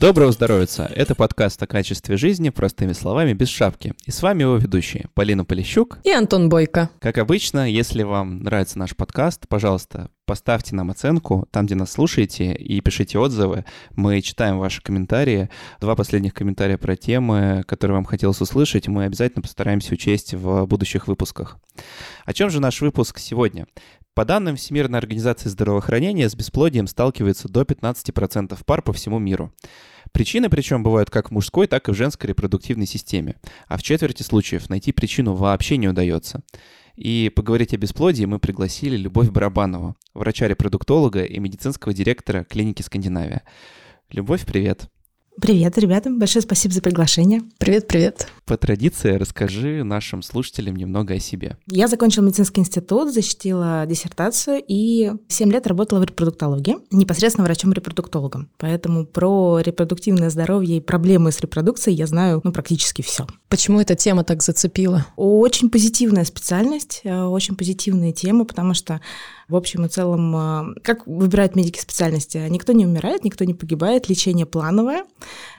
Доброго здоровья! Это подкаст о качестве жизни, простыми словами, без шапки. И с вами его ведущие Полина Полищук и Антон Бойко. Как обычно, если вам нравится наш подкаст, пожалуйста, поставьте нам оценку там, где нас слушаете, и пишите отзывы. Мы читаем ваши комментарии. Два последних комментария про темы, которые вам хотелось услышать, мы обязательно постараемся учесть в будущих выпусках. О чем же наш выпуск сегодня? По данным Всемирной организации здравоохранения, с бесплодием сталкивается до 15% пар по всему миру. Причины причем бывают как в мужской, так и в женской репродуктивной системе. А в четверти случаев найти причину вообще не удается. И поговорить о бесплодии мы пригласили Любовь Барабанову, врача-репродуктолога и медицинского директора клиники «Скандинавия». Любовь, привет. Привет, ребята. Большое спасибо за приглашение. Привет, привет. По традиции расскажи нашим слушателям немного о себе. Я закончила медицинский институт, защитила диссертацию и 7 лет работала в репродуктологии, непосредственно врачом-репродуктологом. Поэтому про репродуктивное здоровье и проблемы с репродукцией я знаю ну, практически все. Почему эта тема так зацепила? Очень позитивная специальность, э, очень позитивная тема, потому что в общем и целом, а, как выбирают медики специальности? Никто не умирает, никто не погибает, лечение плановое,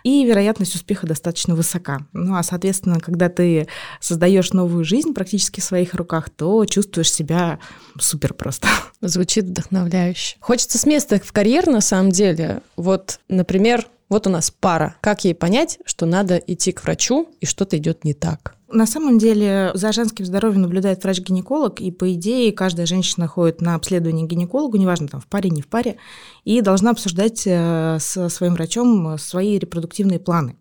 и вероятность успеха достаточно высока. Ну а, соответственно, когда ты создаешь новую жизнь практически в своих руках, то чувствуешь себя супер просто. Звучит вдохновляюще. Хочется с места в карьер, на самом деле. Вот, например, вот у нас пара. Как ей понять, что надо идти к врачу и что-то идет не так? На самом деле за женским здоровьем наблюдает врач-гинеколог, и по идее каждая женщина ходит на обследование к гинекологу, неважно там в паре, не в паре, и должна обсуждать э, со своим врачом свои репродуктивные планы.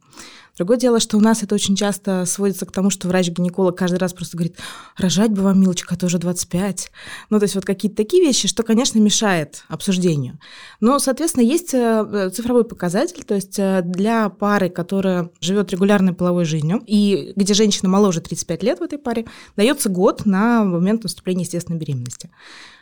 Другое дело, что у нас это очень часто сводится к тому, что врач-гинеколог каждый раз просто говорит, рожать бы вам, милочка, а то уже 25. Ну, то есть вот какие-то такие вещи, что, конечно, мешает обсуждению. Но, соответственно, есть э, цифровой показатель, то есть э, для пары, которая живет регулярной половой жизнью, и где женщина моложе 35 лет в этой паре, дается год на момент наступления естественной беременности.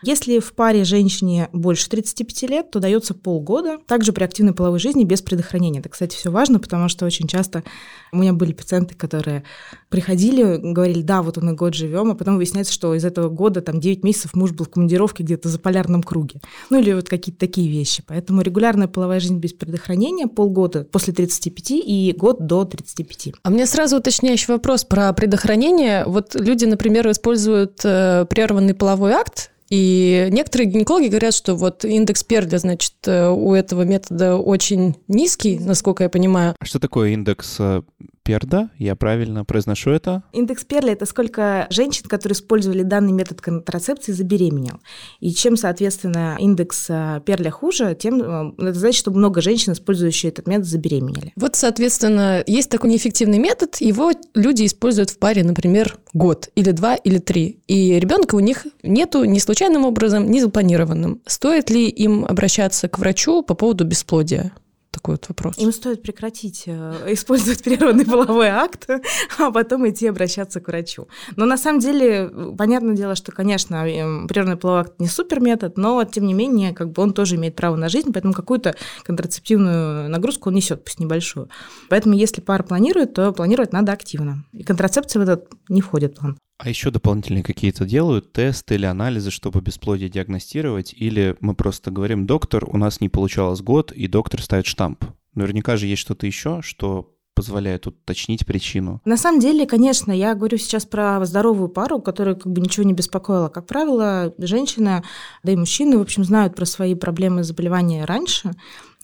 Если в паре женщине больше 35 лет, то дается полгода. Также при активной половой жизни без предохранения. Это, кстати, все важно, потому что очень часто у меня были пациенты, которые приходили, говорили, да, вот мы год живем, а потом выясняется, что из этого года там 9 месяцев муж был в командировке где-то за полярном круге. Ну или вот какие-то такие вещи. Поэтому регулярная половая жизнь без предохранения полгода после 35 и год до 35. А мне сразу уточняющий вопрос про предохранение. Вот люди, например, используют э, прерванный половой акт и некоторые гинекологи говорят, что вот индекс Перля, значит, э, у этого метода очень низкий, насколько я понимаю. А что такое индекс э, Перда, я правильно произношу это? Индекс Перля – это сколько женщин, которые использовали данный метод контрацепции, забеременел. И чем, соответственно, индекс э, Перля хуже, тем это значит, что много женщин, использующие этот метод, забеременели. Вот, соответственно, есть такой неэффективный метод, его люди используют в паре, например, год или два или три, и ребенка у них нету ни случайным образом, ни запланированным. Стоит ли им обращаться к врачу по поводу бесплодия? Такой вот вопрос. Им стоит прекратить э, использовать природный половой акт, а потом идти обращаться к врачу. Но на самом деле, понятное дело, что, конечно, природный половой акт не супер метод, но тем не менее, как бы он тоже имеет право на жизнь, поэтому какую-то контрацептивную нагрузку он несет, пусть небольшую. Поэтому, если пара планирует, то планировать надо активно. И контрацепция в этот не входит в план. А еще дополнительные какие-то делают тесты или анализы, чтобы бесплодие диагностировать? Или мы просто говорим, доктор, у нас не получалось год, и доктор ставит штамп? Наверняка же есть что-то еще, что позволяет уточнить причину? На самом деле, конечно, я говорю сейчас про здоровую пару, которая как бы ничего не беспокоила. Как правило, женщины, да и мужчины, в общем, знают про свои проблемы заболевания раньше,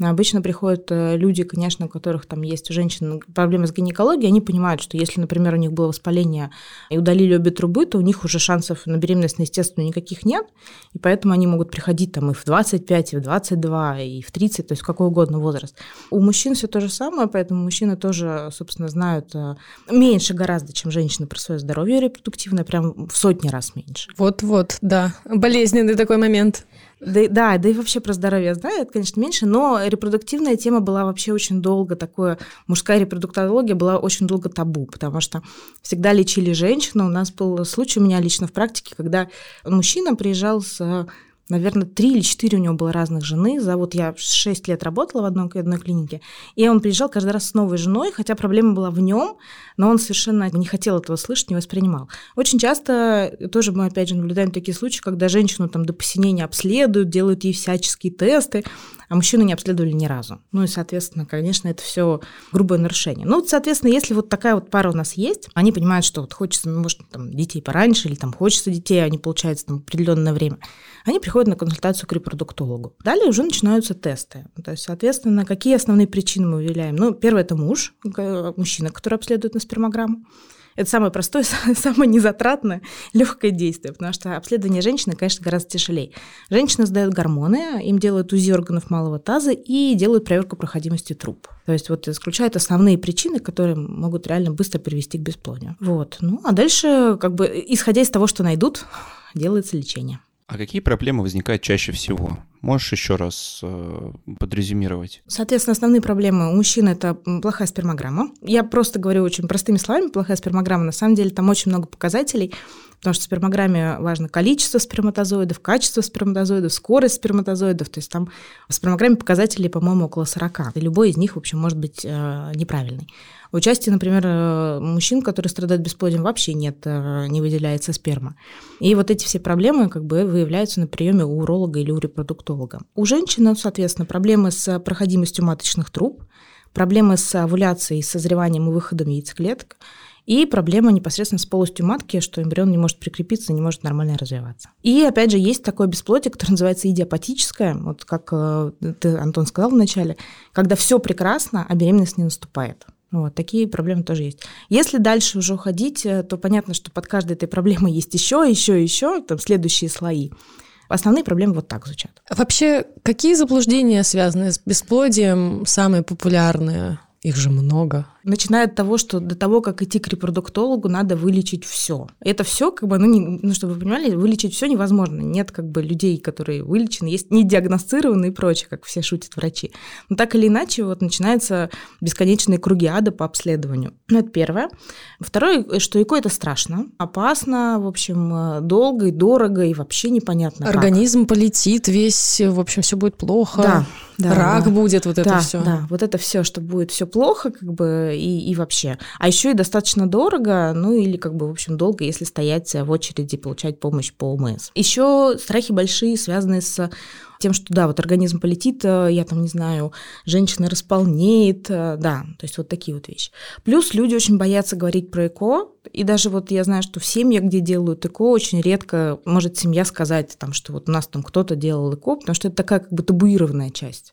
Обычно приходят э, люди, конечно, у которых там есть у женщин проблемы с гинекологией, они понимают, что если, например, у них было воспаление и удалили обе трубы, то у них уже шансов на беременность, естественно, никаких нет, и поэтому они могут приходить там и в 25, и в 22, и в 30, то есть какой угодно возраст. У мужчин все то же самое, поэтому мужчины тоже, собственно, знают э, меньше гораздо, чем женщины про свое здоровье репродуктивное, прям в сотни раз меньше. Вот-вот, да, болезненный такой момент. Да, да, да и вообще про здоровье знаю, это, конечно, меньше, но репродуктивная тема была вообще очень долго такое, мужская репродуктология была очень долго табу, потому что всегда лечили женщину. У нас был случай у меня лично в практике, когда мужчина приезжал с наверное, три или четыре у него было разных жены. За вот я шесть лет работала в одной, одной клинике, и он приезжал каждый раз с новой женой, хотя проблема была в нем, но он совершенно не хотел этого слышать, не воспринимал. Очень часто тоже мы, опять же, наблюдаем такие случаи, когда женщину там до посинения обследуют, делают ей всяческие тесты, а мужчину не обследовали ни разу. Ну и, соответственно, конечно, это все грубое нарушение. Ну, вот, соответственно, если вот такая вот пара у нас есть, они понимают, что вот хочется, ну, может, там, детей пораньше, или там хочется детей, они получается там определенное время, они приходят на консультацию к репродуктологу. Далее уже начинаются тесты. То есть, соответственно, какие основные причины мы выявляем? Ну, первое – это муж, мужчина, который обследует на спермограмму. Это самое простое, самое незатратное, легкое действие, потому что обследование женщины, конечно, гораздо тяжелее. Женщины сдают гормоны, им делают УЗИ органов малого таза и делают проверку проходимости труб. То есть вот исключают основные причины, которые могут реально быстро привести к бесплодию. Вот. Ну, а дальше, как бы, исходя из того, что найдут, делается лечение. А какие проблемы возникают чаще всего? Можешь еще раз э, подрезюмировать? Соответственно, основные проблемы у мужчин – это плохая спермограмма. Я просто говорю очень простыми словами, плохая спермограмма. На самом деле там очень много показателей, потому что в спермограмме важно количество сперматозоидов, качество сперматозоидов, скорость сперматозоидов. То есть там в спермограмме показателей, по-моему, около 40. И любой из них, в общем, может быть э, неправильный. Участии, например, э, мужчин, которые страдают бесплодием, вообще нет, э, не выделяется сперма. И вот эти все проблемы как бы выявляются на приеме у уролога или у репродуктолога. У женщины, соответственно, проблемы с проходимостью маточных труб, проблемы с овуляцией, созреванием и выходом яйцеклеток, и проблема непосредственно с полостью матки, что эмбрион не может прикрепиться, не может нормально развиваться. И опять же есть такое бесплодие, которое называется идиопатическое, вот как э, ты, Антон, сказал вначале, когда все прекрасно, а беременность не наступает. Вот, такие проблемы тоже есть. Если дальше уже уходить, э, то понятно, что под каждой этой проблемой есть еще, еще, еще, там следующие слои. Основные проблемы вот так звучат. Вообще, какие заблуждения, связанные с бесплодием, самые популярные? Их же много начиная от того, что до того, как идти к репродуктологу, надо вылечить все. Это все, как бы, ну, не, ну, чтобы вы понимали, вылечить все невозможно. Нет, как бы, людей, которые вылечены, есть не диагностированные и прочее, как все шутят врачи. Но так или иначе, вот начинаются бесконечные круги ада по обследованию. Ну, это первое. Второе, что ЭКО это страшно, опасно, в общем, долго и дорого, и вообще непонятно. Организм как. полетит весь, в общем, все будет плохо. Да. Да, Рак да. будет, вот это да, все. Да, вот это все, что будет все плохо, как бы и, и вообще. А еще и достаточно дорого, ну или как бы, в общем, долго, если стоять в очереди получать помощь по ОМС. Еще страхи большие, связанные с тем, что да, вот организм полетит, э, я там не знаю, женщина располнеет, э, да, то есть вот такие вот вещи. Плюс люди очень боятся говорить про ЭКО, и даже вот я знаю, что в семьях, где делают ЭКО, очень редко может семья сказать, там, что вот у нас там кто-то делал ЭКО, потому что это такая как бы табуированная часть.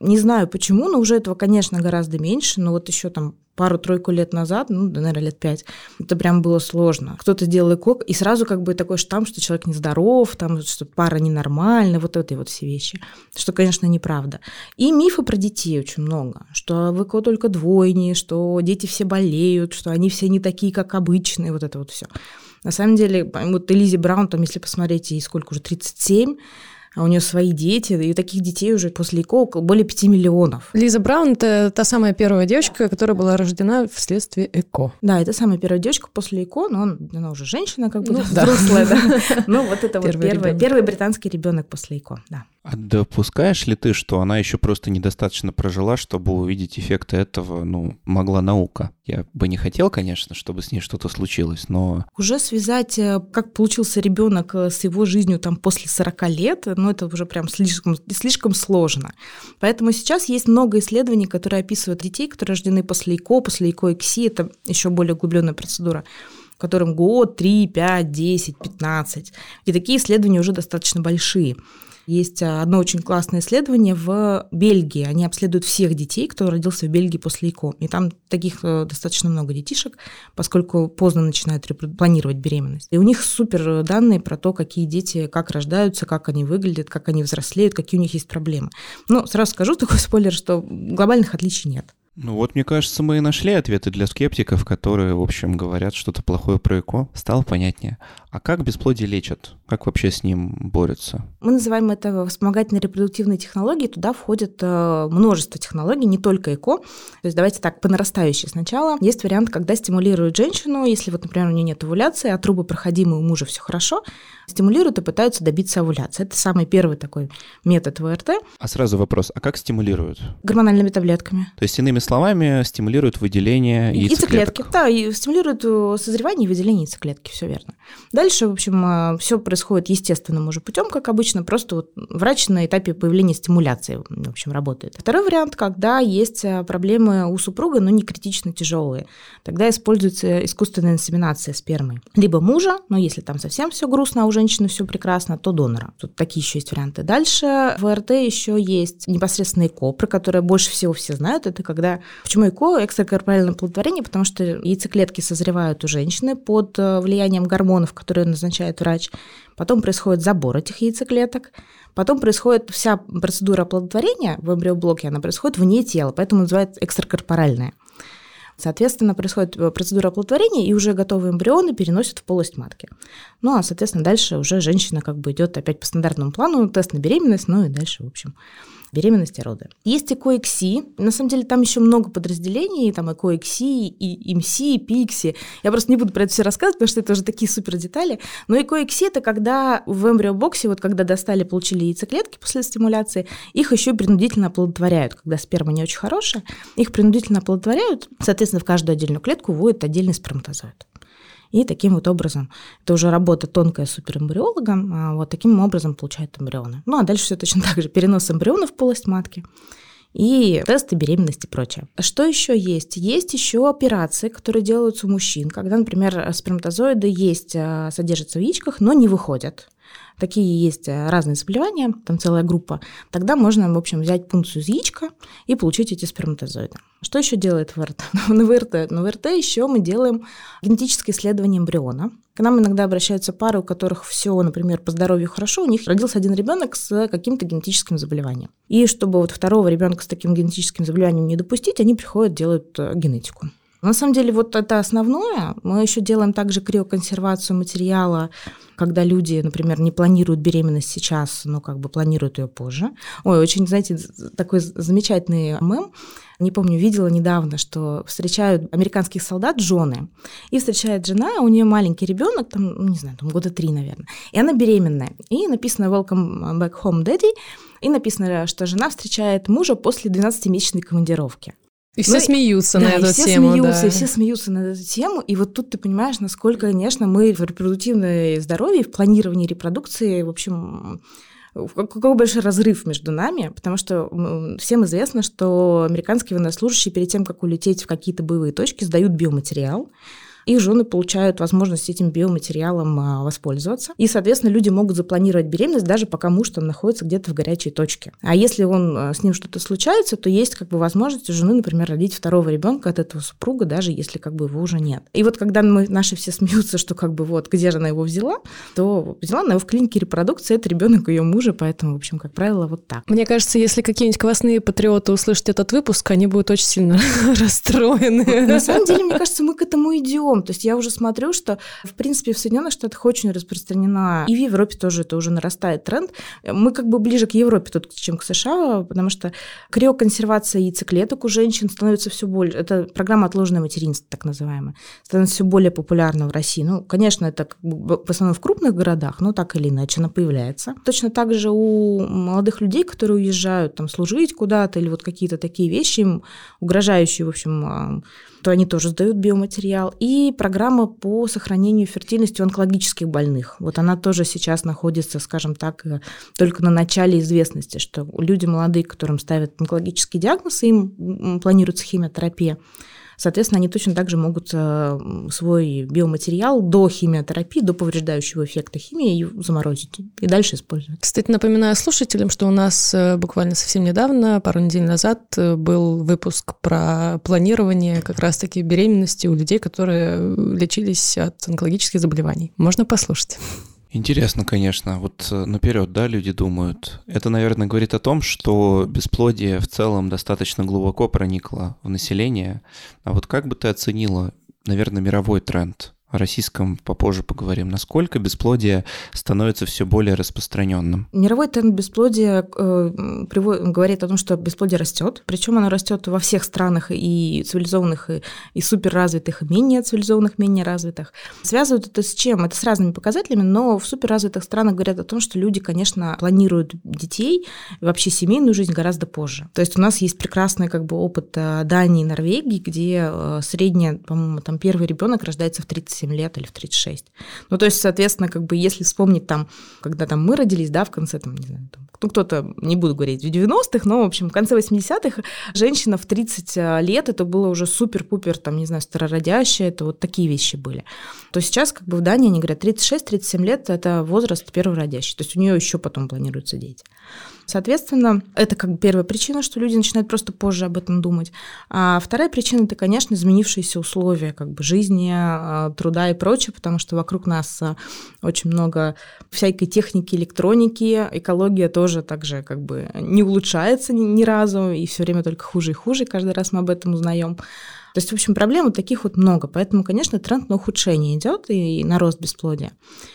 Не знаю почему, но уже этого, конечно, гораздо меньше, но вот еще там пару-тройку лет назад, ну, наверное, лет пять, это прям было сложно. Кто-то делал ЭКО, и сразу как бы такой штамп, что человек нездоров, там, что пара ненормальная, вот эти вот все вещи, что, конечно, неправда. И мифы про детей очень много, что в ЭКО только двойни, что дети все болеют, что они все не такие, как обычные, вот это вот все. На самом деле, вот Элизи Браун, там, если посмотреть, ей сколько уже, 37, а у нее свои дети, и таких детей уже после ЭКО более 5 миллионов. Лиза Браун – это та самая первая девочка, которая была рождена вследствие ЭКО. Да, это самая первая девочка после ЭКО, но он, она уже женщина, как бы ну, взрослая, да. Ну, вот это вот первый британский ребенок после ЭКО, да. А допускаешь ли ты, что она еще просто недостаточно прожила, чтобы увидеть эффекты этого, ну, могла наука? Я бы не хотел, конечно, чтобы с ней что-то случилось, но... Уже связать, э, как получился ребенок э, с его жизнью там после 40 лет, ну, это уже прям слишком, слишком сложно. Поэтому сейчас есть много исследований, которые описывают детей, которые рождены после ИКО, после ИКО-ЭКСИ, это еще более углубленная процедура, которым год, 3, 5, 10, 15. И такие исследования уже достаточно большие. Есть а, одно очень классное исследование в Бельгии. Они обследуют всех детей, кто родился в Бельгии после ИКО. И там таких э, достаточно много детишек, поскольку поздно начинают планировать беременность. И у них супер данные про то, какие дети, как рождаются, как они выглядят, как они взрослеют, какие у них есть проблемы. Но сразу скажу такой спойлер, что глобальных отличий нет. Ну вот, мне кажется, мы и нашли ответы для скептиков, которые, в общем, говорят что-то плохое про ЭКО. Стало понятнее. А как бесплодие лечат? Как вообще с ним борются? Мы называем это вспомогательные репродуктивные технологии. Туда входит э, множество технологий, не только ЭКО. То есть давайте так, по нарастающей сначала. Есть вариант, когда стимулируют женщину, если вот, например, у нее нет овуляции, а трубы проходимые у мужа все хорошо, стимулируют и пытаются добиться овуляции. Это самый первый такой метод ВРТ. А сразу вопрос, а как стимулируют? Гормональными таблетками. То есть, иными словами, стимулируют выделение яйцеклеток? Яйцеклетки, да, и стимулируют э, созревание и выделение яйцеклетки, все верно. Дальше, в общем, э, все происходит естественным уже путем, как обычно, просто вот врач на этапе появления стимуляции, в общем, работает. Второй вариант, когда есть э, проблемы у супруга, но не критично тяжелые. Тогда используется искусственная инсеминация спермы. Либо мужа, но если там совсем все грустно, а у женщины все прекрасно, то донора. Тут такие еще есть варианты. Дальше в РТ еще есть непосредственно ЭКО, про которое больше всего все знают. Это когда... Почему ЭКО? Экстракорпоральное оплодотворение, потому что яйцеклетки созревают у женщины под э, влиянием гормонов, которые назначает врач. Потом происходит забор этих яйцеклеток. Потом происходит вся процедура оплодотворения в эмбриоблоке, она происходит вне тела, поэтому называется экстракорпоральная. Соответственно, происходит э, процедура оплодотворения, и уже готовые эмбрионы переносят в полость матки. Ну, а, соответственно, дальше уже женщина как бы идет опять по стандартному плану, тест на беременность, ну и дальше, в общем, беременности, роды. Есть ЭКОЭКСИ. На самом деле там еще много подразделений, там ЭКОЭКСИ, и ИМСИ, и ПИКСИ. Я просто не буду про это все рассказывать, потому что это уже такие супер детали. Но ЭКОЭКСИ – это когда в эмбриобоксе, вот когда достали, получили яйцеклетки после стимуляции, их еще принудительно оплодотворяют. Когда сперма не очень хорошая, их принудительно оплодотворяют, соответственно, в каждую отдельную клетку вводят отдельный сперматозоид. И таким вот образом, это уже работа тонкая суперэмбриолога, а вот таким образом получают эмбрионы. Ну а дальше все точно так же. Перенос эмбрионов в полость матки и тесты беременности и прочее. Что еще есть? Есть еще операции, которые делаются у мужчин, когда, например, сперматозоиды есть, а, содержатся в яичках, но не выходят такие есть э, разные заболевания, там целая группа, тогда можно, в общем, взять пункцию из яичка и получить эти сперматозоиды. Что еще делает ВРТ? на ВРТ, на ВРТ еще мы делаем генетическое исследование эмбриона. К нам иногда обращаются пары, у которых все, например, по здоровью хорошо, у них родился один ребенок с каким-то генетическим заболеванием. И чтобы вот второго ребенка с таким генетическим заболеванием не допустить, они приходят, делают э, генетику. На самом деле вот это основное. Мы еще делаем также криоконсервацию материала, когда люди, например, не планируют беременность сейчас, но как бы планируют ее позже. Ой, очень, знаете, такой замечательный мем. Не помню, видела недавно, что встречают американских солдат жены, и встречает жена, у нее маленький ребенок, там, ну, не знаю, там года три, наверное, и она беременная. И написано «Welcome back home, daddy», и написано, что жена встречает мужа после 12-месячной командировки. И все ну, смеются да, на эту все тему. Смеются, да. И все смеются на эту тему. И вот тут ты понимаешь, насколько, конечно, мы в репродуктивное здоровье, в планировании репродукции, в общем, какой большой разрыв между нами, потому что всем известно, что американские военнослужащие перед тем, как улететь в какие-то боевые точки, сдают биоматериал, их жены получают возможность этим биоматериалом а, воспользоваться. И, соответственно, люди могут запланировать беременность даже пока муж там находится где-то в горячей точке. А если он, а, с ним что-то случается, то есть как бы возможность у жены, например, родить второго ребенка от этого супруга, даже если как бы его уже нет. И вот когда мы, наши все смеются, что как бы вот, где же она его взяла, то взяла она его в клинике репродукции, это ребенок ее мужа, поэтому, в общем, как правило, вот так. Мне кажется, если какие-нибудь квасные патриоты услышат этот выпуск, они будут очень сильно расстроены. На самом деле, мне кажется, мы к этому идем целом. То есть я уже смотрю, что, в принципе, в Соединенных Штатах очень распространена, и в Европе тоже это уже нарастает тренд. Мы как бы ближе к Европе тут, чем к США, потому что криоконсервация яйцеклеток у женщин становится все больше. Это программа отложенное материнство, так называемая, становится все более популярна в России. Ну, конечно, это как бы в основном в крупных городах, но так или иначе она появляется. Точно так же у молодых людей, которые уезжают там служить куда-то или вот какие-то такие вещи, им угрожающие, в общем, то они тоже сдают биоматериал. И программа по сохранению фертильности онкологических больных. Вот она тоже сейчас находится, скажем так, э, только на начале известности, что люди молодые, которым ставят онкологический диагноз, им планируется химиотерапия, Соответственно, они точно так же могут э, свой биоматериал до химиотерапии, до повреждающего эффекта химии заморозить и дальше использовать. Кстати, напоминаю слушателям, что у нас э, буквально совсем недавно, пару недель назад, э, был выпуск про планирование как раз-таки беременности у людей, которые лечились от онкологических заболеваний. Можно послушать. Интересно, конечно. Вот э, наперед, да, люди думают. Это, наверное, говорит о том, что бесплодие в целом достаточно глубоко проникло в население. А вот как бы ты оценила, наверное, мировой тренд? О российском попозже поговорим. Насколько бесплодие становится все более распространенным? Мировой тренд бесплодия э, приводит, говорит о том, что бесплодие растет. Причем оно растет во всех странах и цивилизованных, и, и суперразвитых, и менее цивилизованных, менее развитых. Связывают это с чем? Это с разными показателями, но в суперразвитых странах говорят о том, что люди, конечно, планируют детей, вообще семейную жизнь гораздо позже. То есть у нас есть прекрасный как бы опыт э, Дании и Норвегии, где э, средняя, по-моему, там первый ребенок рождается в 30 37 лет или в 36. Ну, то есть, соответственно, как бы если вспомнить там, когда там мы родились, да, в конце, там, не знаю, там, ну, кто-то, не буду говорить, в 90-х, но, в общем, в конце 80-х женщина в 30 э, лет, это было уже супер-пупер, там, не знаю, старородящая, это вот такие вещи были. То сейчас, как бы в Дании они говорят, 36-37 лет – это возраст первородящий, то есть у нее еще потом планируются дети. Соответственно, это как бы первая причина, что люди начинают просто позже об этом думать. А вторая причина – это, конечно, изменившиеся условия как бы жизни, а, труда и прочее, потому что вокруг нас а, очень много всякой техники, электроники, экология тоже также как бы не улучшается ни, ни разу, и все время только хуже и хуже, каждый раз мы об этом узнаем. То есть, в общем, проблем вот таких вот много. Поэтому, конечно, тренд на ухудшение идет и на рост бесплодия.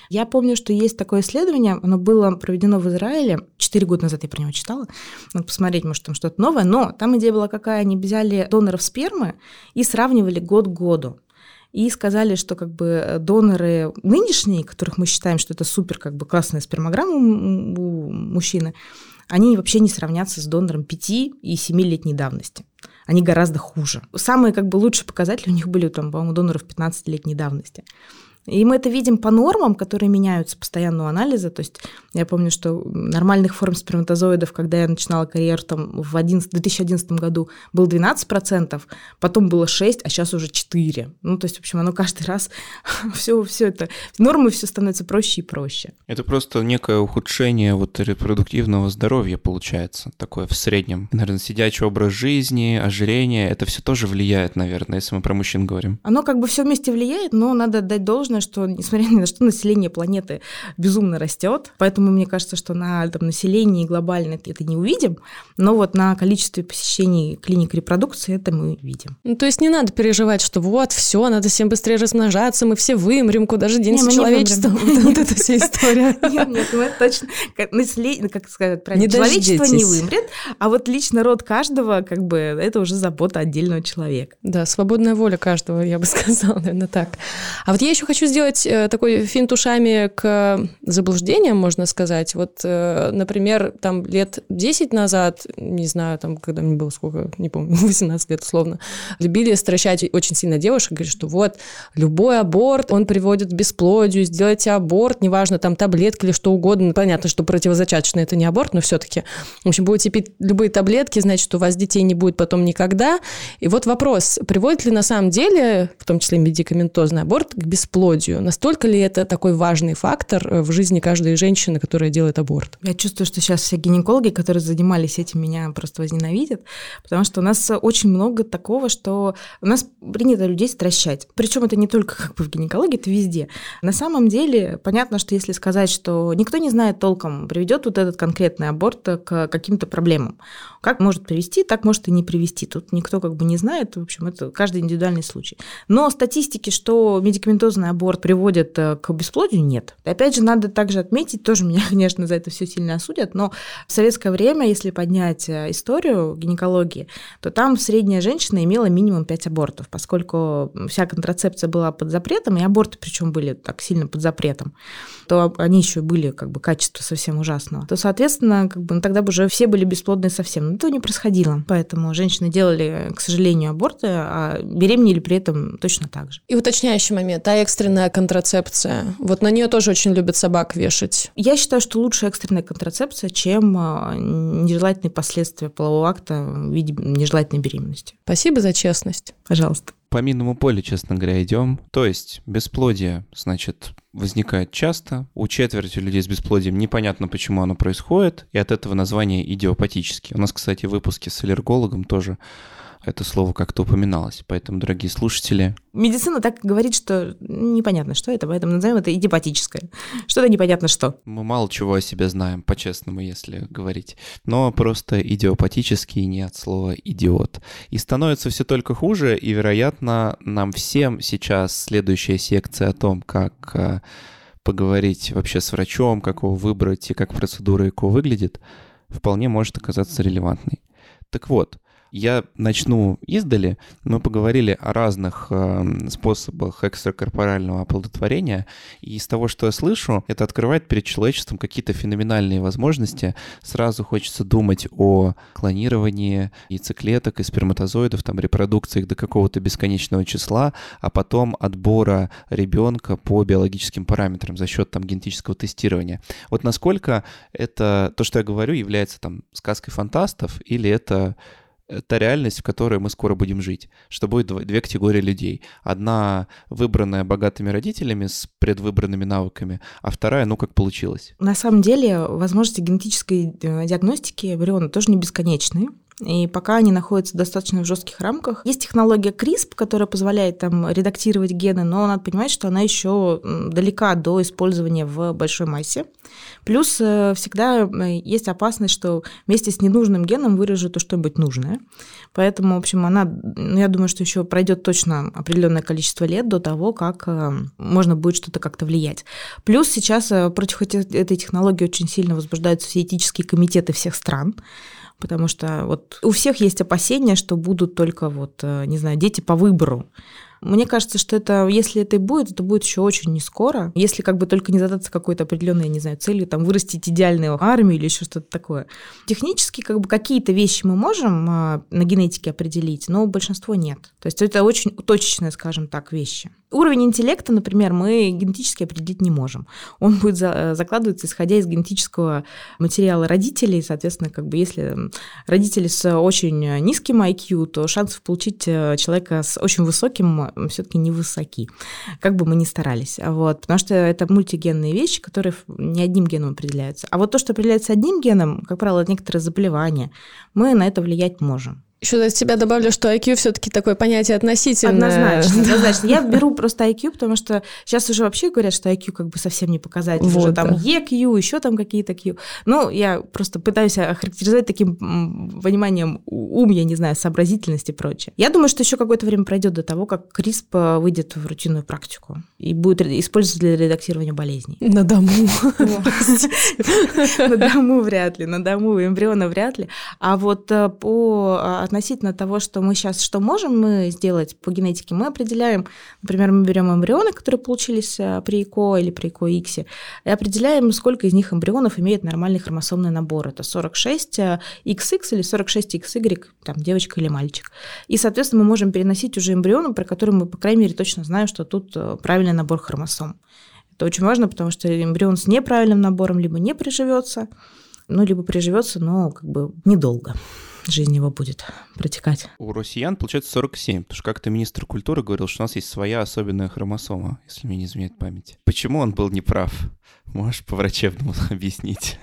Я помню, что есть такое исследование, оно было проведено в Израиле, четыре года назад я про него читала, надо посмотреть, может, там что-то новое, но там идея была какая, они взяли доноров спермы и сравнивали год к году и сказали, что как бы доноры нынешние, которых мы считаем, что это супер как бы классная спермограмма у мужчины, они вообще не сравнятся с донором 5 и 7-летней давности они гораздо хуже. Самые как бы лучшие показатели у них были, там, по-моему, доноров 15-летней давности. И мы это видим по нормам, которые меняются постоянно у анализа. То есть я помню, что нормальных форм сперматозоидов, когда я начинала карьеру там, в 11, 2011 году, было 12%, потом было 6%, а сейчас уже 4%. Ну, то есть, в общем, оно каждый раз все, все это, нормы все становятся проще и проще. Это просто некое ухудшение вот репродуктивного здоровья получается, такое в среднем. Наверное, сидячий образ жизни, ожирение, это все тоже влияет, наверное, если мы про мужчин говорим. Оно как бы все вместе влияет, но надо дать должное важно, что, несмотря ни на что, население планеты безумно растет, поэтому мне кажется, что на там, населении глобально это не увидим, но вот на количестве посещений клиник репродукции это мы видим. Ну, то есть не надо переживать, что вот, все, надо всем быстрее размножаться, мы все вымрем, куда же денется человечество. Вот эта вся история. Нет, нет, ну это точно. Население, как сказать правильно, человечество не вымрет, а вот лично род каждого, как бы, это уже забота отдельного человека. Да, свободная воля каждого, я бы сказала, наверное, так. А вот я еще хочу хочу сделать э, такой финт ушами к заблуждениям, можно сказать. Вот, э, например, там лет 10 назад, не знаю, там, когда мне было сколько, не помню, 18 лет условно, любили стращать очень сильно девушек, говорят, что вот, любой аборт, он приводит к бесплодию, сделайте аборт, неважно, там таблетки или что угодно. Понятно, что противозачаточный это не аборт, но все-таки. В общем, будете пить любые таблетки, значит, у вас детей не будет потом никогда. И вот вопрос, приводит ли на самом деле, в том числе медикаментозный аборт, к бесплодию? Бесплодию. Настолько ли это такой важный фактор э, в жизни каждой женщины, которая делает аборт? Я чувствую, что сейчас все гинекологи, которые занимались этим, меня просто возненавидят, потому что у нас очень много такого, что у нас принято людей стращать. Причем это не только как бы в гинекологии, это везде. На самом деле, понятно, что если сказать, что никто не знает толком, приведет вот этот конкретный аборт к каким-то проблемам. Как может привести, так может и не привести. Тут никто как бы не знает, в общем, это каждый индивидуальный случай. Но статистики, что медикаментозный аборт приводит э, к бесплодию, нет. Опять же, надо также отметить, тоже меня, конечно, за это все сильно осудят, но в советское время, если поднять э, историю гинекологии, то там средняя женщина имела минимум 5 абортов, поскольку вся контрацепция была под запретом, и аборты причем были так сильно под запретом, то они еще были как бы качество совсем ужасного. То, соответственно, как бы, ну, тогда бы уже все были бесплодные совсем. Но этого не происходило. Поэтому женщины делали, к сожалению, аборты, а беременели при этом точно так же. И уточняющий момент, а экстренные экстренная контрацепция. Вот на нее тоже очень любят собак вешать. Я считаю, что лучше экстренная контрацепция, чем а, нежелательные последствия полового акта в виде нежелательной беременности. Спасибо за честность. Пожалуйста. По минному полю, честно говоря, идем. То есть бесплодие, значит, возникает часто. У четверти людей с бесплодием непонятно, почему оно происходит, и от этого название идиопатический. У нас, кстати, в выпуске с аллергологом тоже это слово как-то упоминалось. Поэтому, дорогие слушатели... Медицина так говорит, что непонятно, что это, поэтому назовем это идиопатическое. Что-то непонятно что. Мы мало чего о себе знаем, по-честному, если говорить. Но просто идиопатический не от слова «идиот». И становится все только хуже, и, вероятно, нам всем сейчас следующая секция о том, как э, поговорить вообще с врачом, как его выбрать и как процедура ЭКО выглядит, вполне может оказаться релевантной. Так вот, Я начну издали. Мы поговорили о разных э, способах экстракорпорального оплодотворения, и из того, что я слышу, это открывает перед человечеством какие-то феноменальные возможности. Сразу хочется думать о клонировании яйцеклеток и сперматозоидов, там, репродукции их до какого-то бесконечного числа, а потом отбора ребенка по биологическим параметрам за счет там генетического тестирования. Вот насколько это, то, что я говорю, является там сказкой фантастов, или это та реальность, в которой мы скоро будем жить, что будет две категории людей. Одна выбранная богатыми родителями с предвыбранными навыками, а вторая, ну, как получилось. На самом деле, возможности генетической э, диагностики эмбриона тоже не бесконечные. И пока они находятся достаточно в жестких рамках. Есть технология CRISP, которая позволяет там редактировать гены, но надо понимать, что она еще далека до использования в большой массе. Плюс э, всегда э, есть опасность, что вместе с ненужным геном выражут что-нибудь нужное. Поэтому, в общем, она, ну, я думаю, что еще пройдет точно определенное количество лет до того, как э, можно будет что-то как-то влиять. Плюс сейчас против этой технологии очень сильно возбуждаются все этические комитеты всех стран потому что вот у всех есть опасения, что будут только вот, э, не знаю, дети по выбору. Мне кажется, что это, если это и будет, это будет еще очень не скоро. Если как бы только не задаться какой-то определенной, не знаю, целью, там, вырастить идеальную армию или еще что-то такое. Технически как бы какие-то вещи мы можем а, на генетике определить, но большинство нет. То есть это очень точечные, скажем так, вещи. Уровень интеллекта, например, мы генетически определить не можем. Он будет за, закладываться, исходя из генетического материала родителей. Соответственно, как бы если родители с очень низким IQ, то шансов получить э, человека с очень высоким все-таки невысоки, как бы мы ни старались. Вот, потому что это мультигенные вещи, которые не одним геном определяются. А вот то, что определяется одним геном, как правило, некоторые заболевания, мы на это влиять можем. Еще от себя добавлю, что IQ все-таки такое понятие относительное. Однозначно, однозначно. Я беру просто IQ, потому что сейчас уже вообще говорят, что IQ как бы совсем не показатель. Вот, уже там. EQ, еще там какие-то Q. Ну, я просто пытаюсь охарактеризовать таким пониманием ум, я не знаю, сообразительность и прочее. Я думаю, что еще какое-то время пройдет до того, как CRISP выйдет в рутинную практику и будет использоваться для редактирования болезней. На дому. На дому вряд ли, на дому эмбриона вряд ли. А вот э, по а, относительно того, что мы сейчас, что можем мы сделать по генетике, мы определяем, например, мы берем эмбрионы, которые получились э, при ЭКО или при ЭКО X, и определяем, сколько из них эмбрионов имеет нормальный хромосомный набор. Это 46XX э, или 46XY, там, девочка или мальчик. И, соответственно, мы можем переносить уже эмбрионы, про которые мы, по крайней мере, точно знаем, что тут э, правильный набор хромосом. Это очень важно, потому что эмбрион с неправильным набором либо не приживется, ну, либо приживется, но как бы недолго жизнь его будет протекать. У россиян получается 47, потому что как-то министр культуры говорил, что у нас есть своя особенная хромосома, если мне не изменяет память. Почему он был неправ? Можешь по-врачебному объяснить?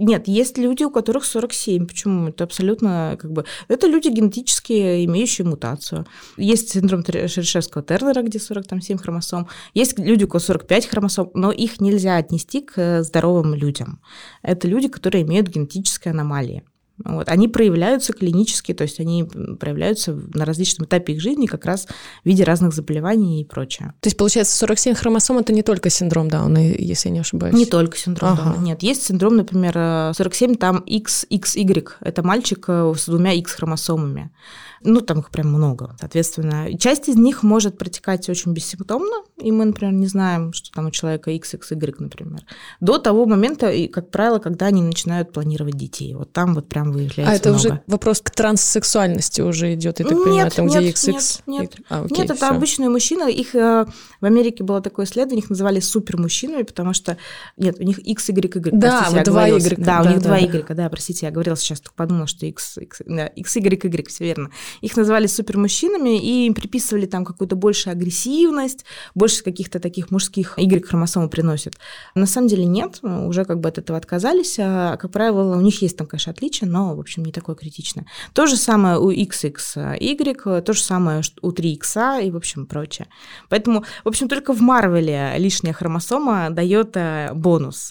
Нет, есть люди, у которых 47. Почему? Это абсолютно как бы... Это люди генетически имеющие мутацию. Есть синдром Шерешевского-Тернера, где 47 хромосом. Есть люди, у кого 45 хромосом, но их нельзя отнести к здоровым людям. Это люди, которые имеют генетические аномалии. Вот. Они проявляются клинически, то есть они проявляются на различном этапе их жизни как раз в виде разных заболеваний и прочее. То есть, получается, 47 хромосом – это не только синдром Дауна, если я не ошибаюсь? Не только синдром ага. Дауна, нет. Есть синдром, например, 47, там XXY, это мальчик э, с двумя X-хромосомами. Ну, там их прям много. Соответственно, часть из них может протекать очень бессимптомно, и мы, например, не знаем, что там у человека XXY, например, до того момента, и, как правило, когда они начинают планировать детей. Вот там вот прям выявляется А это много. уже вопрос к транссексуальности уже идет, я так нет, понимаю, там, нет, где XX? Нет, нет, а, окей, нет это все. обычные мужчины. Их э, в Америке было такое исследование, их называли супермущинами, потому что, нет, у них XYY. Да, простите, два Y. Да, у них два Y, да, простите, я говорила сейчас, только подумала, что X, X, да, XYY, все верно. Их называли супермужчинами и им приписывали там какую-то большую агрессивность, больше каких-то таких мужских Y-хромосомы приносят. На самом деле нет, уже как бы от этого отказались. А, как правило, у них есть там, конечно, отличия, но, в общем, не такое критичное. То же самое у XXY, то же самое у 3X и, в общем, прочее. Поэтому, в общем, только в Марвеле лишняя хромосома дает э, бонус.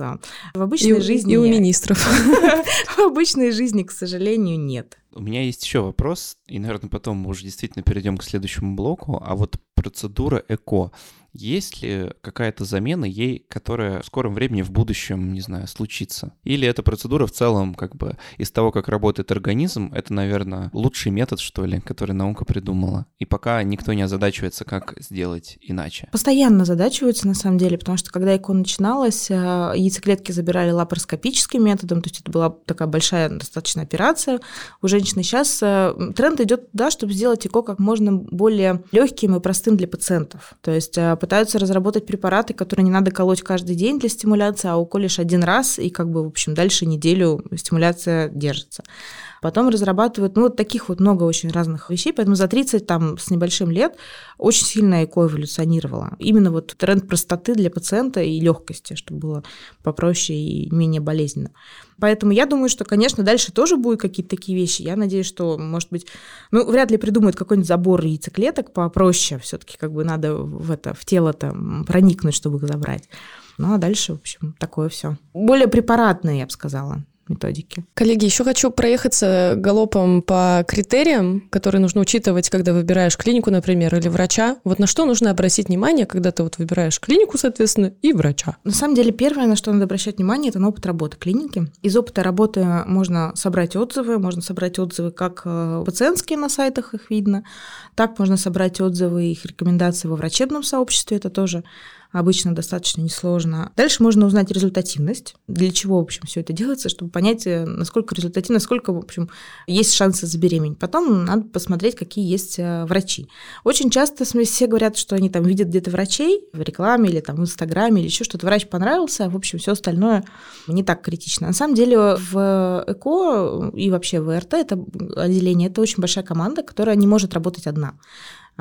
В обычной и, жизни... И у министров. В обычной жизни, к сожалению, нет. У меня есть еще вопрос, и, наверное, потом мы уже действительно перейдем к следующему блоку. А вот процедура ЭКО. Есть ли какая-то замена ей, которая в скором времени в будущем, не знаю, случится? Или эта процедура в целом, как бы, из того, как работает организм, это, наверное, лучший метод, что ли, который наука придумала? И пока никто не озадачивается, как сделать иначе. Постоянно озадачиваются, на самом деле, потому что когда ЭКО начиналось, э, яйцеклетки забирали лапароскопическим методом, то есть это была такая большая достаточно операция у женщины. Сейчас э, тренд идет туда, чтобы сделать ЭКО как можно более легким и простым для пациентов. То есть э, пытаются разработать препараты, которые не надо колоть каждый день для стимуляции, а уколешь один раз, и как бы, в общем, дальше неделю стимуляция держится. Потом разрабатывают, ну, вот таких вот много очень разных вещей, поэтому за 30 там с небольшим лет очень сильно ЭКО эволюционировала. Именно вот тренд простоты для пациента и легкости, чтобы было попроще и менее болезненно. Поэтому я думаю, что, конечно, дальше тоже будут какие-то такие вещи. Я надеюсь, что, может быть, ну, вряд ли придумают какой-нибудь забор яйцеклеток попроще. все таки как бы надо в это, в тело-то проникнуть, чтобы их забрать. Ну, а дальше, в общем, такое все. Более препаратное, я бы сказала методики. Коллеги, еще хочу проехаться галопом по критериям, которые нужно учитывать, когда выбираешь клинику, например, или врача. Вот на что нужно обратить внимание, когда ты вот выбираешь клинику, соответственно, и врача? На самом деле, первое, на что надо обращать внимание, это на опыт работы клиники. Из опыта работы можно собрать отзывы, можно собрать отзывы как э, пациентские на сайтах, их видно, так можно собрать отзывы и их рекомендации во врачебном сообществе, это тоже обычно достаточно несложно. Дальше можно узнать результативность, для чего, в общем, все это делается, чтобы понять, э, насколько результативно, насколько, в общем, есть шансы забеременеть. Потом надо посмотреть, какие есть э, врачи. Очень часто все говорят, что они там видят где-то врачей в рекламе или там в Инстаграме или еще что-то. Врач понравился, а, в общем, все остальное не так критично. На самом деле в ЭКО и вообще в РТ это отделение, это очень большая команда, которая не может работать одна.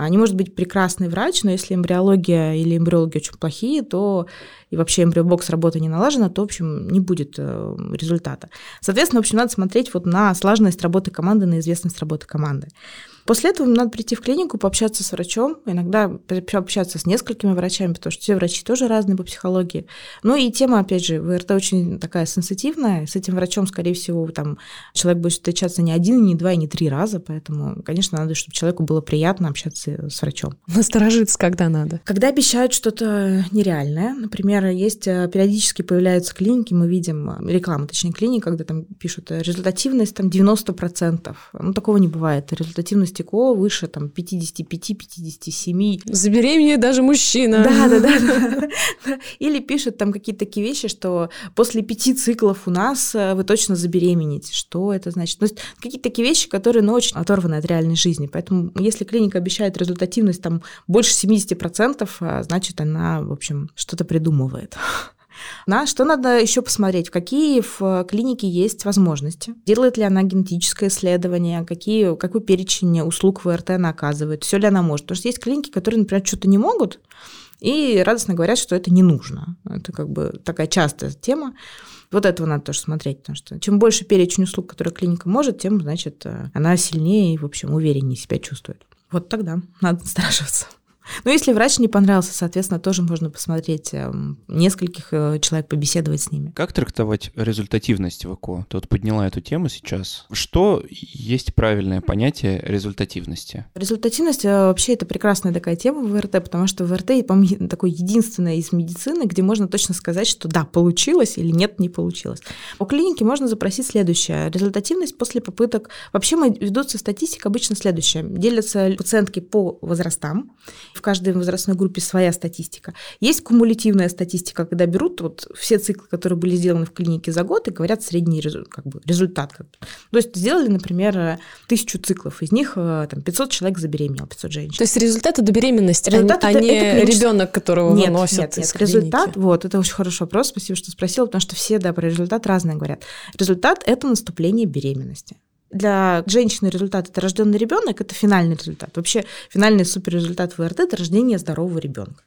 Не может быть прекрасный врач, но если эмбриология или эмбриологи очень плохие, то и вообще эмбриобокс работа не налажена, то, в общем, не будет э, результата. Соответственно, в общем, надо смотреть вот на слаженность работы команды, на известность работы команды. После этого надо прийти в клинику, пообщаться с врачом, иногда пообщаться с несколькими врачами, потому что все врачи тоже разные по психологии. Ну и тема, опять же, ВРТ очень такая сенситивная. С этим врачом, скорее всего, там человек будет встречаться не один, не два, не три раза, поэтому, конечно, надо, чтобы человеку было приятно общаться с врачом. Насторожиться, когда надо. Когда обещают что-то нереальное, например, есть э, периодически появляются клиники, мы видим э, рекламу, точнее клиник, когда там пишут э, результативность там 90%. Ну, такого не бывает. Результативность стекло выше там 55-57. Забеременеет даже мужчина. Да, да, да. Или пишет там какие-то такие вещи, что после пяти циклов у нас э, вы точно забеременеете. Что это значит? То есть какие-то такие вещи, которые, ну, очень оторваны от реальной жизни. Поэтому если клиника обещает результативность там больше 70%, а, значит, она, в общем, что-то придумывает. На что надо еще посмотреть, какие в клинике есть возможности. Делает ли она генетическое исследование, какие, какой перечень услуг ВРТ она оказывает, все ли она может. Потому что есть клиники, которые, например, что-то не могут, и радостно говорят, что это не нужно. Это как бы такая частая тема. Вот этого надо тоже смотреть, потому что чем больше перечень услуг, которые клиника может, тем, значит, она сильнее и, в общем, увереннее себя чувствует. Вот тогда надо настораживаться. Ну, если врач не понравился, соответственно, тоже можно посмотреть эм, нескольких э, человек, побеседовать с ними. Как трактовать результативность в ЭКО? Ты вот подняла эту тему сейчас. Что есть правильное понятие результативности? Результативность э, вообще это прекрасная такая тема в ВРТ, потому что в ВРТ, по-моему, такой единственное из медицины, где можно точно сказать, что да, получилось или нет, не получилось. У клиники можно запросить следующее. Результативность после попыток... Вообще мы ведутся статистика обычно следующая. Делятся пациентки по возрастам, в каждой возрастной группе своя статистика. Есть кумулятивная статистика, когда берут вот все циклы, которые были сделаны в клинике за год, и говорят средний как бы, результат. То есть сделали, например, тысячу циклов, из них э, там, 500 человек забеременел, 500 женщин. То есть результаты до беременности, результат а, это, не это ребенок, которого нет, выносят нет, нет. результат, вот, это очень хороший вопрос, спасибо, что спросила, потому что все, да, про результат разные говорят. Результат – это наступление беременности. Для женщины результат это рожденный ребенок, это финальный результат. Вообще финальный суперрезультат ВРТ это рождение здорового ребенка.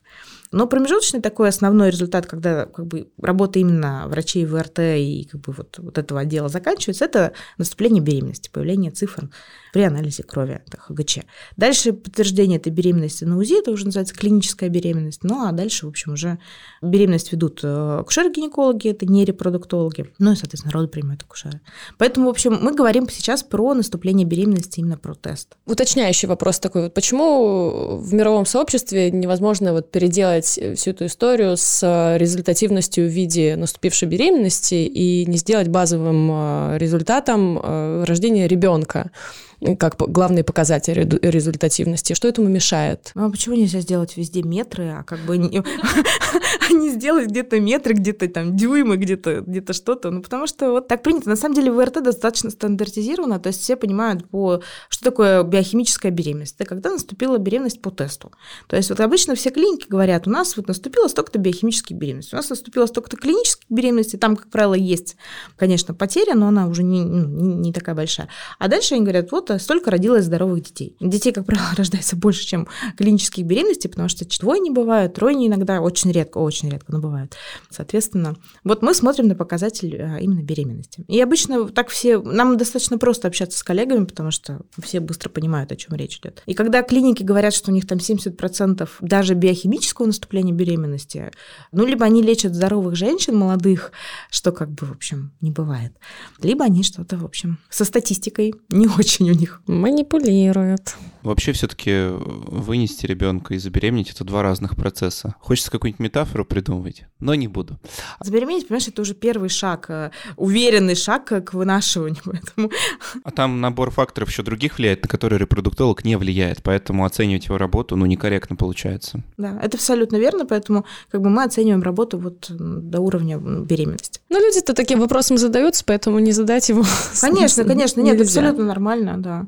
Но промежуточный такой основной результат, когда как бы работа именно врачей ВРТ и как бы вот, вот этого отдела заканчивается, это наступление беременности, появление цифр при анализе крови, это ХГЧ. Дальше подтверждение этой беременности на УЗИ, это уже называется клиническая беременность. Ну, а дальше, в общем, уже беременность ведут э, акушеры-гинекологи, это не репродуктологи, ну и, соответственно, роды принимают акушеры. Поэтому, в общем, мы говорим сейчас про наступление беременности, именно про тест. Уточняющий вопрос такой, вот почему в мировом сообществе невозможно вот переделать всю эту историю с результативностью в виде наступившей беременности и не сделать базовым э, результатом э, рождение ребенка? Как главный показатель результативности. Что этому мешает? Ну, а почему нельзя сделать везде метры, а как бы сделать где-то метры, где-то там дюймы, где-то где что-то? Ну, потому что вот так принято. На самом деле ВРТ достаточно стандартизировано, то есть все понимают, по, что такое биохимическая беременность. Это когда наступила беременность по тесту. То есть вот обычно все клиники говорят, у нас вот наступило столько-то биохимических беременностей, у нас наступило столько-то клинических беременностей, там, как правило, есть, конечно, потеря, но она уже не, ну, не, не такая большая. А дальше они говорят, вот столько родилось здоровых детей. Детей, как правило, рождается больше, чем клинических беременностей, потому что двое не бывают, трое не иногда, очень редко, очень редко, но бывают. Соответственно, вот мы смотрим на показатель а, именно беременности. И обычно так все, нам достаточно просто общаться с коллегами, потому что все быстро понимают, о чем речь идет. И когда клиники говорят, что у них там 70% даже биохимического наступления беременности, ну, либо они лечат здоровых женщин, молодых, что как бы, в общем, не бывает, либо они что-то, в общем, со статистикой не очень у них. Манипулируют. Вообще все-таки вынести ребенка и забеременеть это два разных процесса. Хочется какую-нибудь метафору придумывать, но не буду. Забеременеть, понимаешь, это уже первый шаг, э, уверенный шаг к вынашиванию. Поэтому... А там набор факторов еще других влияет, на которые репродуктолог не влияет, поэтому оценивать его работу ну некорректно получается. Да, это абсолютно верно, поэтому как бы мы оцениваем работу вот до уровня беременности. Ну, люди-то таким вопросом задаются, поэтому не задать его. Конечно, конечно, нет, абсолютно нормально, да.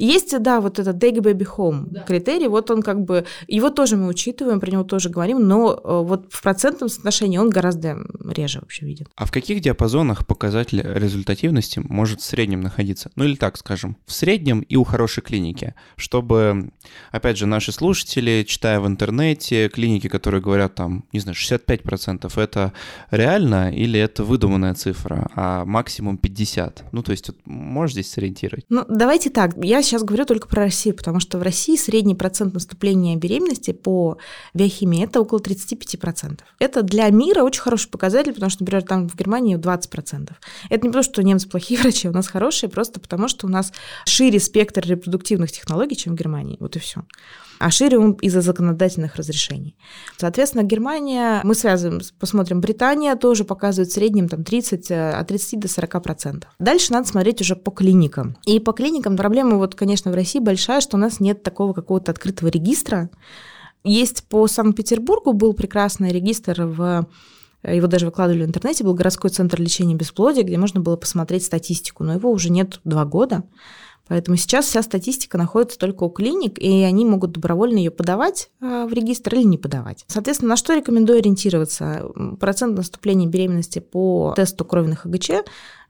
Есть, да, вот этот Take Baby Home да. критерий, вот он как бы, его тоже мы учитываем, про него тоже говорим, но э, вот в процентном соотношении он гораздо реже вообще виден. А в каких диапазонах показатель результативности может в среднем находиться? Ну или так скажем, в среднем и у хорошей клиники, чтобы, опять же, наши слушатели, читая в интернете, клиники, которые говорят там, не знаю, 65%, это реально или это выдуманная цифра, а максимум 50%? Ну то есть вот, можешь здесь сориентировать? Ну давайте так, я сейчас говорю только про Россию, потому что в России средний процент наступления беременности по биохимии это около 35%. Это для мира очень хороший показатель, потому что, например, там в Германии 20%. Это не потому, что немцы плохие врачи, у нас хорошие, просто потому что у нас шире спектр репродуктивных технологий, чем в Германии. Вот и все а шире он из-за законодательных разрешений. Соответственно, Германия, мы связываем, посмотрим, Британия тоже показывает в среднем там 30, э, от 30 до 40 процентов. Дальше надо смотреть уже по клиникам. И по клиникам проблема, вот, конечно, в России большая, что у нас нет такого какого-то открытого регистра. Есть по Санкт-Петербургу был прекрасный регистр в его даже выкладывали в интернете, был городской центр лечения бесплодия, где можно было посмотреть статистику, но его уже нет два года. Поэтому сейчас вся статистика находится только у клиник, и они могут добровольно ее подавать а, в регистр или не подавать. Соответственно, на что рекомендую ориентироваться? Процент наступления беременности по тесту кровных АГЧ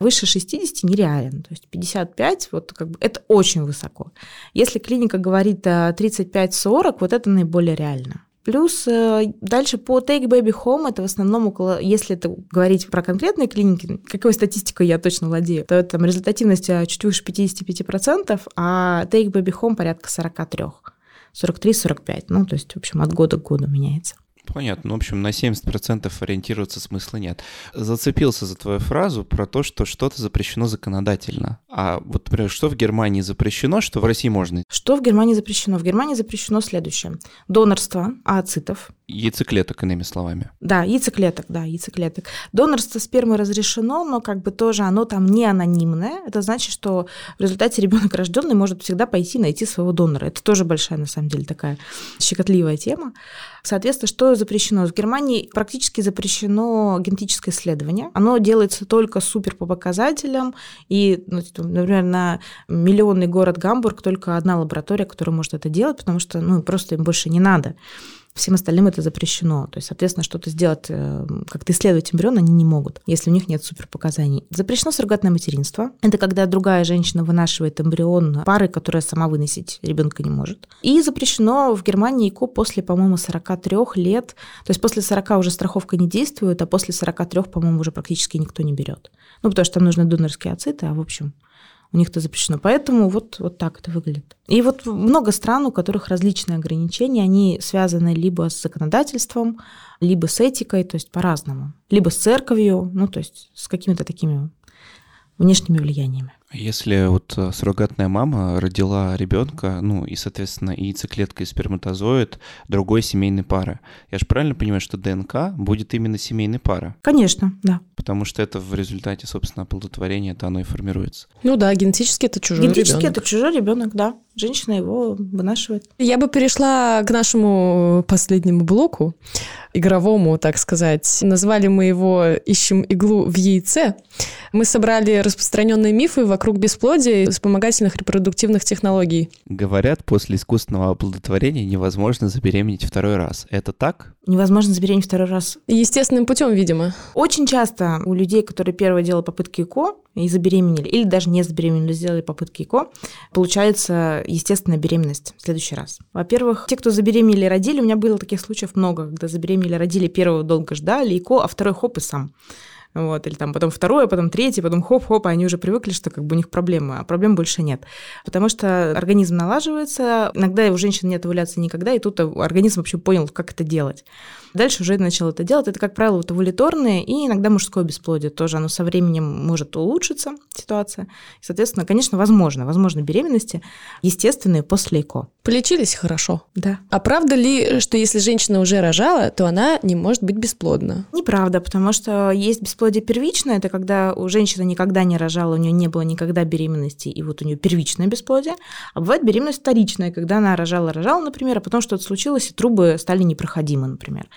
выше 60 нереален. То есть 55, вот как бы это очень высоко. Если клиника говорит 35-40, вот это наиболее реально. Плюс э, дальше по Take Baby Home это в основном около, если это говорить про конкретные клиники, какой статистикой я точно владею, то там результативность э, чуть выше 55%, а Take Baby Home порядка 43. 43-45, ну, то есть, в общем, от года к году меняется. Понятно. Ну, в общем, на 70% ориентироваться смысла нет. Зацепился за твою фразу про то, что что-то запрещено законодательно. А вот, например, что в Германии запрещено, что в России можно? Что в Германии запрещено? В Германии запрещено следующее. Донорство ооцитов, Яйцеклеток, иными словами. Да, яйцеклеток, да, яйцеклеток. Донорство спермы разрешено, но как бы тоже оно там не анонимное. Это значит, что в результате ребенок рожденный может всегда пойти найти своего донора. Это тоже большая, на самом деле, такая щекотливая тема. Соответственно, что запрещено? В Германии практически запрещено генетическое исследование. Оно делается только супер по показателям. И, ну, типа, например, на миллионный город Гамбург только одна лаборатория, которая может это делать, потому что ну, просто им больше не надо. Всем остальным это запрещено. То есть, соответственно, что-то сделать, э, как-то исследовать эмбрион они не могут, если у них нет суперпоказаний. Запрещено суррогатное материнство. Это когда другая женщина вынашивает эмбрион пары, которая сама выносить ребенка не может. И запрещено в Германии ИКО после, по-моему, 43 лет. То есть после 40 уже страховка не действует, а после 43, по-моему, уже практически никто не берет. Ну, потому что там нужны донорские ациты, а в общем у них это запрещено. Поэтому вот, вот так это выглядит. И вот много стран, у которых различные ограничения, они связаны либо с законодательством, либо с этикой, то есть по-разному, либо с церковью, ну, то есть с какими-то такими внешними влияниями. Если вот э, суррогатная мама родила ребенка, ну и, соответственно, яйцеклетка и сперматозоид другой семейной пары, я же правильно понимаю, что ДНК будет именно семейной пары? Конечно, да. Потому что это в результате, собственно, оплодотворения это оно и формируется. Ну да, генетически это чужой Генетически ребенок. это чужой ребенок, да. Женщина его вынашивает. Я бы перешла к нашему последнему блоку, игровому, так сказать. Назвали мы его «Ищем иглу в яйце». Мы собрали распространенные мифы вокруг бесплодия и вспомогательных репродуктивных технологий. Говорят, после искусственного оплодотворения невозможно забеременеть второй раз. Это так? Невозможно забеременеть второй раз. Естественным путем, видимо. Очень часто у людей, которые первое делали попытки ЭКО и забеременели, или даже не забеременели, сделали попытки ЭКО, получается естественная беременность в следующий раз. Во-первых, те, кто забеременели и родили, у меня было таких случаев много, когда забеременели, родили, первого долго ждали, ЭКО, а второй хоп и сам. Вот, или там потом второе, потом третье, потом хоп-хоп, они уже привыкли, что как бы у них проблемы, а проблем больше нет. Потому что организм налаживается, иногда у женщин нет овуляции никогда, и тут организм вообще понял, как это делать. Дальше уже начал это делать. Это, как правило, вот овуляторные и иногда мужское бесплодие тоже. Оно со временем может улучшиться, ситуация. И, соответственно, конечно, возможно. Возможно беременности естественные после ЭКО. Полечились хорошо. Да. А правда ли, что если женщина уже рожала, то она не может быть бесплодна? Неправда, потому что есть бесплодие первичное, это когда у женщины никогда не рожала, у нее не было никогда беременности, и вот у нее первичное бесплодие. А бывает беременность вторичная, когда она рожала-рожала, например, а потом что-то случилось, и трубы стали непроходимы, например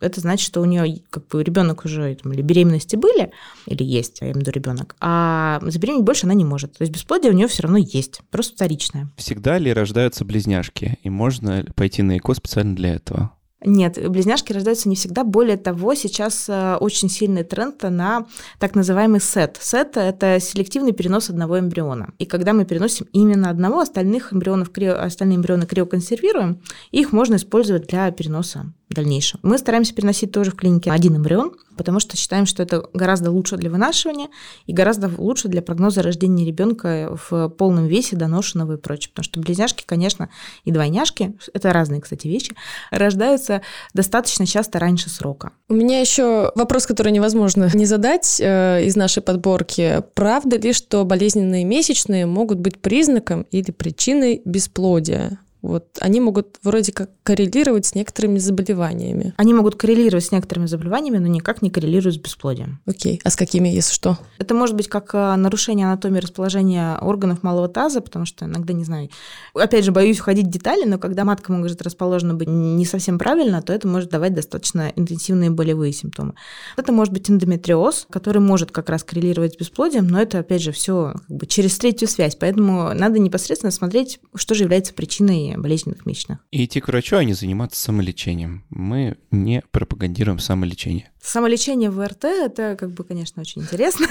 это значит, что у нее как бы ребенок уже там, или беременности были, или есть, я имею в виду ребенок, а забеременеть больше она не может. То есть бесплодие у нее все равно есть, просто вторичное. Всегда ли рождаются близняшки, и можно пойти на ЭКО специально для этого? Нет, близняшки рождаются не всегда. Более того, сейчас э, очень сильный тренд на так называемый сет. Сет – это селективный перенос одного эмбриона. И когда мы переносим именно одного, остальных эмбрионов, остальные эмбрионы криоконсервируем, их можно использовать для переноса в дальнейшем. Мы стараемся переносить тоже в клинике один эмбрион, потому что считаем, что это гораздо лучше для вынашивания и гораздо лучше для прогноза рождения ребенка в полном весе, доношенного и прочее. Потому что близняшки, конечно, и двойняшки, это разные, кстати, вещи, рождаются достаточно часто раньше срока. У меня еще вопрос, который невозможно не задать э, из нашей подборки. Правда ли, что болезненные месячные могут быть признаком или причиной бесплодия? Вот они могут вроде как коррелировать с некоторыми заболеваниями. Они могут коррелировать с некоторыми заболеваниями, но никак не коррелируют с бесплодием. Окей. А с какими, если что? Это может быть как э, нарушение анатомии расположения органов малого таза, потому что иногда, не знаю, опять же, боюсь входить в детали, но когда матка может расположена быть не совсем правильно, то это может давать достаточно интенсивные болевые симптомы. Это может быть эндометриоз, который может как раз коррелировать с бесплодием, но это, опять же, все как бы через третью связь, поэтому надо непосредственно смотреть, что же является причиной болезненных месячных. И идти к врачу, а не заниматься самолечением. Мы не пропагандируем самолечение. Самолечение в РТ – это, как бы, конечно, очень интересно.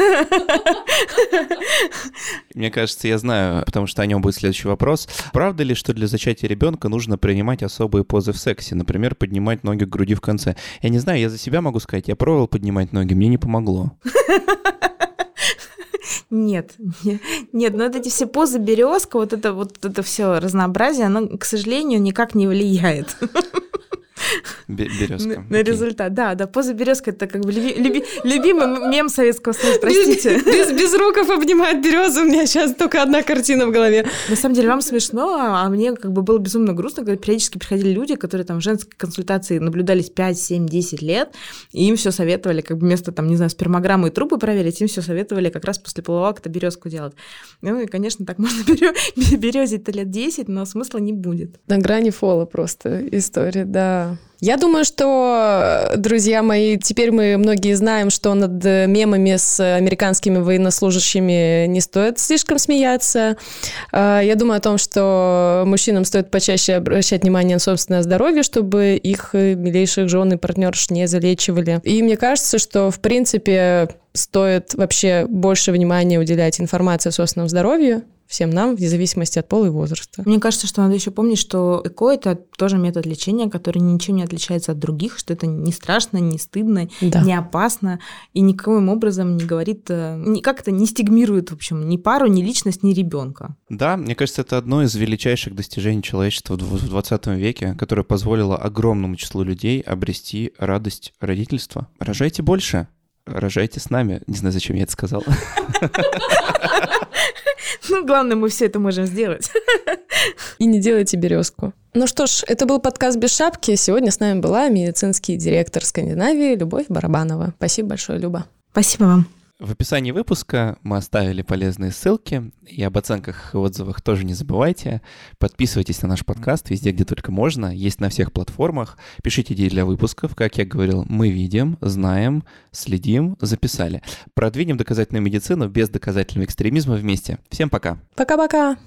Мне кажется, я знаю, потому что о нем будет следующий вопрос. Правда ли, что для зачатия ребенка нужно принимать особые позы в сексе? Например, поднимать ноги к груди в конце. Я не знаю, я за себя могу сказать, я пробовал поднимать ноги, мне не помогло. Нет, нет, нет, но вот эти все позы березка, вот это вот это все разнообразие, оно, к сожалению, никак не влияет. Березка. На, на результат, да, да. Поза березка это как бы люби, люби, любимый мем Советского Союза, простите. Без, без руков обнимает березу, у меня сейчас только одна картина в голове. На самом деле вам смешно, а мне как бы было безумно грустно, когда периодически приходили люди, которые там в женской консультации наблюдались 5, 7, 10 лет, и им все советовали, как бы вместо там, не знаю, спермограммы и трубы проверить, им все советовали как раз после полового акта березку делать. Ну и, конечно, так можно березить-то лет 10, но смысла не будет. На грани фола просто история, да. Я думаю, что, друзья мои, теперь мы многие знаем, что над мемами с американскими военнослужащими не стоит слишком смеяться. А, я думаю о том, что мужчинам стоит почаще обращать внимание на собственное здоровье, чтобы их милейших жен и партнерш не залечивали. И мне кажется, что, в принципе, стоит вообще больше внимания уделять информации о собственном здоровье, всем нам, вне зависимости от пола и возраста. Мне кажется, что надо еще помнить, что ЭКО – это тоже метод лечения, который ничем не отличается от других, что это не страшно, не стыдно, да. не опасно и никаким образом не говорит, э, как это не стигмирует, в общем, ни пару, ни личность, ни ребенка. Да, мне кажется, это одно из величайших достижений человечества в 20 веке, которое позволило огромному числу людей обрести радость родительства. Рожайте больше, рожайте с нами. Не знаю, зачем я это сказал. Ну, главное, мы все это можем сделать. И не делайте березку. Ну что ж, это был подкаст «Без шапки». Сегодня с нами была медицинский директор Скандинавии Любовь Барабанова. Спасибо большое, Люба. Спасибо вам. В описании выпуска мы оставили полезные ссылки, и об оценках и отзывах тоже не забывайте. Подписывайтесь на наш подкаст везде, где только можно, есть на всех платформах. Пишите идеи для выпусков, как я говорил, мы видим, знаем, следим, записали. Продвинем доказательную медицину без доказательного экстремизма вместе. Всем пока. Пока-пока.